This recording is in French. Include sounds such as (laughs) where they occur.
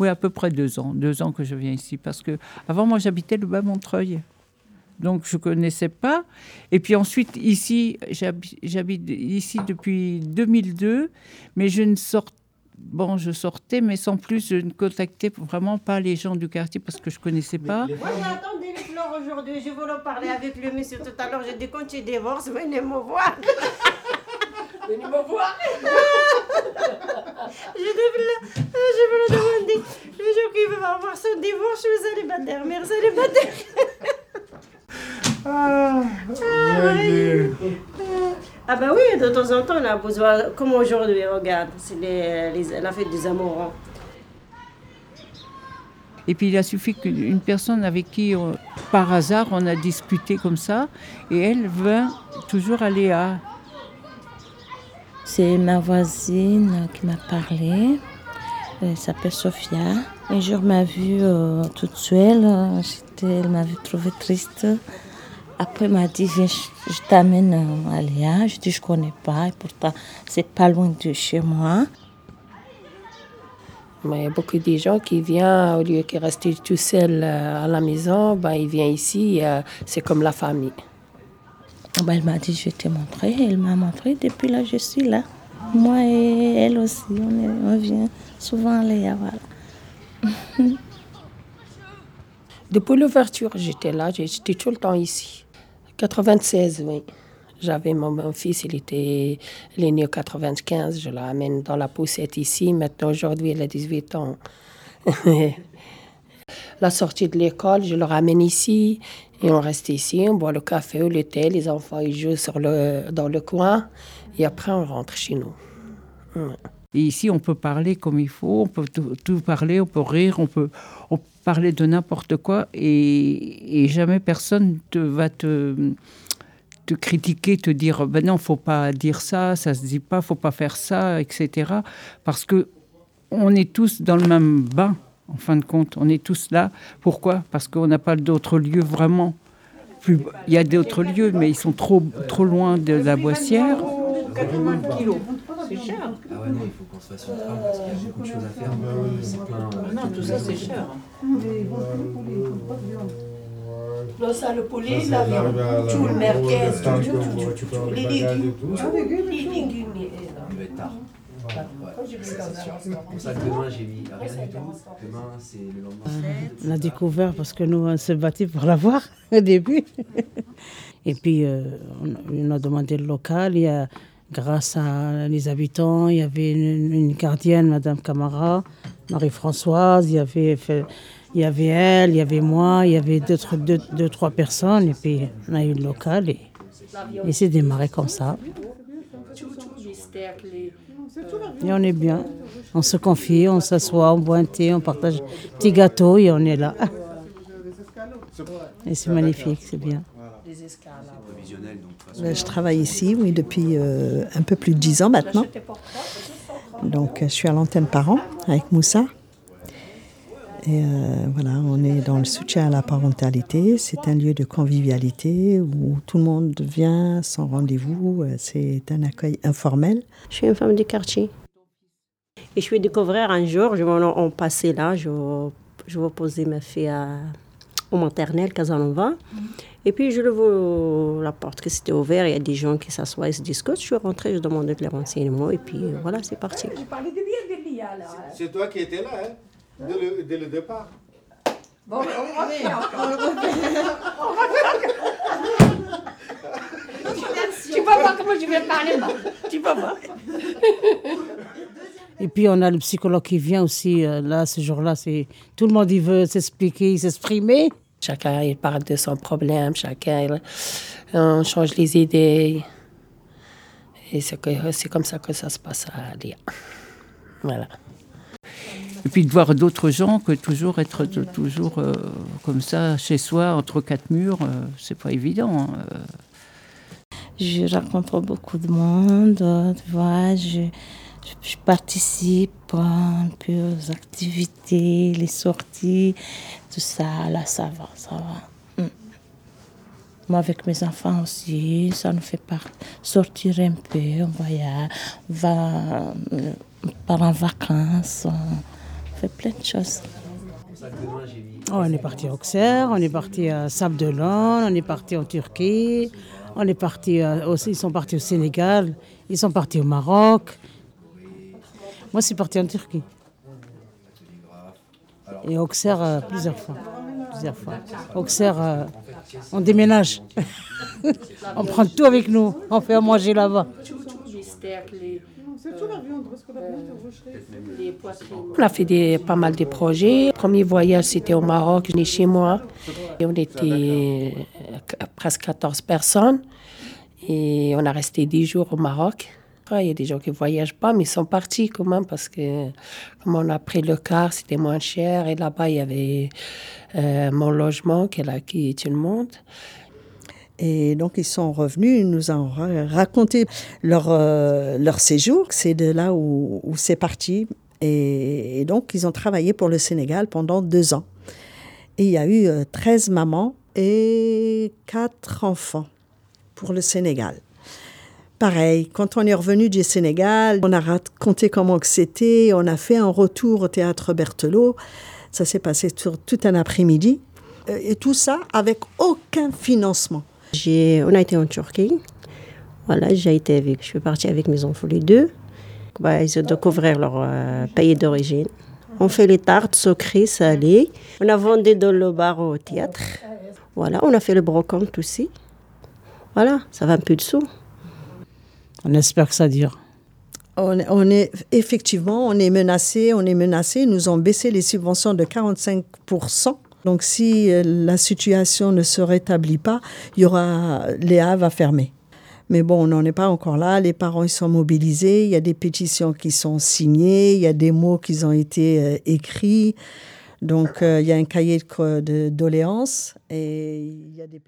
Oui, à peu près deux ans. Deux ans que je viens ici. Parce que avant, moi, j'habitais le Bas-Montreuil. Donc, je ne connaissais pas. Et puis ensuite, ici, j'habite ici depuis 2002. Mais je ne sortais bon, je sortais, mais sans plus, je ne contactais vraiment pas les gens du quartier parce que je ne connaissais pas. Moi, attendez les fleurs aujourd'hui. Je voulais parler avec le monsieur tout à l'heure. J'ai dit quand tu divorces, venez me voir. (laughs) venez me voir. (laughs) je, voulais, je voulais demander le jour qu'il va avoir son divorce, je suis célibataire. Mère célibataire. ah, ah, ah bah oui, de temps en temps, on a besoin, comme aujourd'hui, regarde, c'est la fête des amoureux. Et puis il a suffi qu'une personne avec qui, par hasard, on a discuté comme ça, et elle veut toujours aller à... C'est ma voisine qui m'a parlé. Elle s'appelle Sophia. Un jour, m'a vue euh, toute seule. Elle m'avait trouvée triste. Après, il m'a dit, viens, je, t'amène à Léa. Je dis, je connais pas, et pourtant, c'est pas loin de chez moi. il y a beaucoup de gens qui viennent, au lieu de rester tout seul euh, à la maison, ben, ils viennent ici, euh, c'est comme la famille. Ben, elle m'a dit, je vais te montrer. Elle m'a montré, depuis là, je suis là. Moi et elle aussi, on, vient souvent à Léa, voilà. (laughs) Depuis l'ouverture, j'étais là, j'étais tout le temps ici. 96, oui. J'avais mon, fils, il était né en 95, je l'amène dans la poussette ici. Maintenant, aujourd'hui, il a 18 ans. (laughs) la sortie de l'école, je le ramène ici et on reste ici, on boit le café ou le thé, les enfants ils jouent sur le, dans le coin et après on rentre chez nous. Ici, on peut parler comme il faut, on peut tout, parler, on peut rire, on peut, parler de n'importe quoi et, jamais personne te va te, critiquer, te dire ben non, faut pas dire ça, ça se dit pas, faut pas faire ça, etc. Parce que on est tous dans le même bain, en fin de compte. On est tous là. Pourquoi? Parce qu'on n'a pas d'autres lieux vraiment. Il y a d'autres lieux, mais ils sont trop, trop loin de la boissière. 80 kilos. C'est cher. Ah ouais, non, il faut qu'on se fasse une trame parce qu'il y a beaucoup de choses à faire. C'est plein. Euh, non, tout ça, c'est cher. Là, ça, le poulet, la viande, tout le merguez, tout, tout, tout, les légumes, les légumes. Il va être tard. Tout. On a découvert parce que nous, on s'est battu pour l'avoir (laughs) au début. Et puis, euh, on a demandé le local. Il y a grâce à les habitants. Il y avait une, gardienne, Madame Camara, Marie-Françoise, il y avait il y avait elle, il y avait moi, il y avait deux, trois personnes, et puis on a eu le local, et, et c'est démarré comme ça. Et on est bien. On se confie, on s'assoit, on boit un thé, on partage petit gâteau et on est là. Et c'est magnifique, c'est bien. Je travaille ici, oui, depuis euh, un peu plus de dix ans maintenant. Donc, je suis à l'antenne par an avec Moussa. Et euh, voilà, on est dans le soutien à la parentalité. C'est un lieu de convivialité où tout le monde vient sans rendez-vous. C'est un accueil informel. Je suis une femme du quartier. Et je suis découvrir un jour, je vais passer là, je vais, je vais poser ma fille à, au maternel, Casanova. Et puis, je le vois la porte que c'était ouvert, il y a des gens qui s'assoient et se discutent. Je suis rentrée, je demande les renseignements, et puis voilà, c'est parti. C'est toi qui étais là, hein, dès, le, départ. Bon, on va faire. (laughs) Tu vas voir comment je vais parler, Tu vas voir. (laughs) Et puis on a le psychologue qui vient aussi, euh, là, ce jour-là, c'est tout le monde il veut s'expliquer, s'exprimer. Chacun il parle de son problème, chacun on change les idées. Et c'est comme ça que ça se passe à Léa. Voilà. Et puis de voir d'autres gens que toujours être toujours euh, comme ça chez soi entre quatre murs, euh, c'est pas évident. Hein, je rencontre beaucoup de monde, tu vois, je, je participe un peu aux activités, les sorties, tout ça. Là, ça va, ça va. Mm. Moi, avec mes enfants aussi, ça nous fait sortir un peu, on voyage, on va, on part en vacances, on fait plein de choses. Oh, on est parti à Auxerre, on est parti à Sable d'Olonne, on est parti en Turquie, on est parti aussi, ils sont partis au Sénégal, ils sont partis au Maroc. Moi, suis parti en Turquie. Et Auxerre euh, plusieurs fois. Auxerre, euh, on déménage. (laughs) on prend tout avec nous. On fait à manger là-bas. On a fait pas mal de projets. premier voyage, c'était au Maroc, je chez moi. Et on était euh, presque 14 personnes. Et on a resté 10 jours au Maroc. Il y a des gens qui voyagent pas, mais ils sont partis quand même parce que comme on a pris le car, c'était moins cher. Et là-bas, il y avait euh, mon logement qui, là, qui tout le monde. Et donc, ils sont revenus, ils nous ont raconté leur, euh, leur séjour. C'est de là où, où c'est parti. Et, donc, ils ont travaillé pour le Sénégal pendant deux ans. Et il y a eu 13 euh, mamans et 4 enfants pour le Sénégal. Pareil, quand on est revenu du Sénégal, on a raconté comment c'était, on a fait un retour au théâtre Berthelot. Ça s'est passé sur tout un après-midi. Euh, et tout ça avec aucun financement. on a été en Turquie. Voilà, j'ai été avec, je suis partie avec mes enfants les deux. Bah, ils ont découvert leur euh, pays d'origine. On fait les tartes sucrées, salées. On a vendu dans le bar au théâtre. Voilà, on a fait le brocante aussi. Voilà, ça va un peu de sous. On espère que ça dure. On, est effectivement, on est menacé, on est menacé. Nous ont baissé les subventions de 45% Donc, si euh, la situation ne se rétablit pas, il y aura va fermer. Mais bon, on n'en est pas encore là. Les parents ils sont mobilisés. Il y a des pétitions qui sont signées. Il y a des mots qui ont été euh, écrits. Donc, euh, il y a un cahier de doléances et il y a des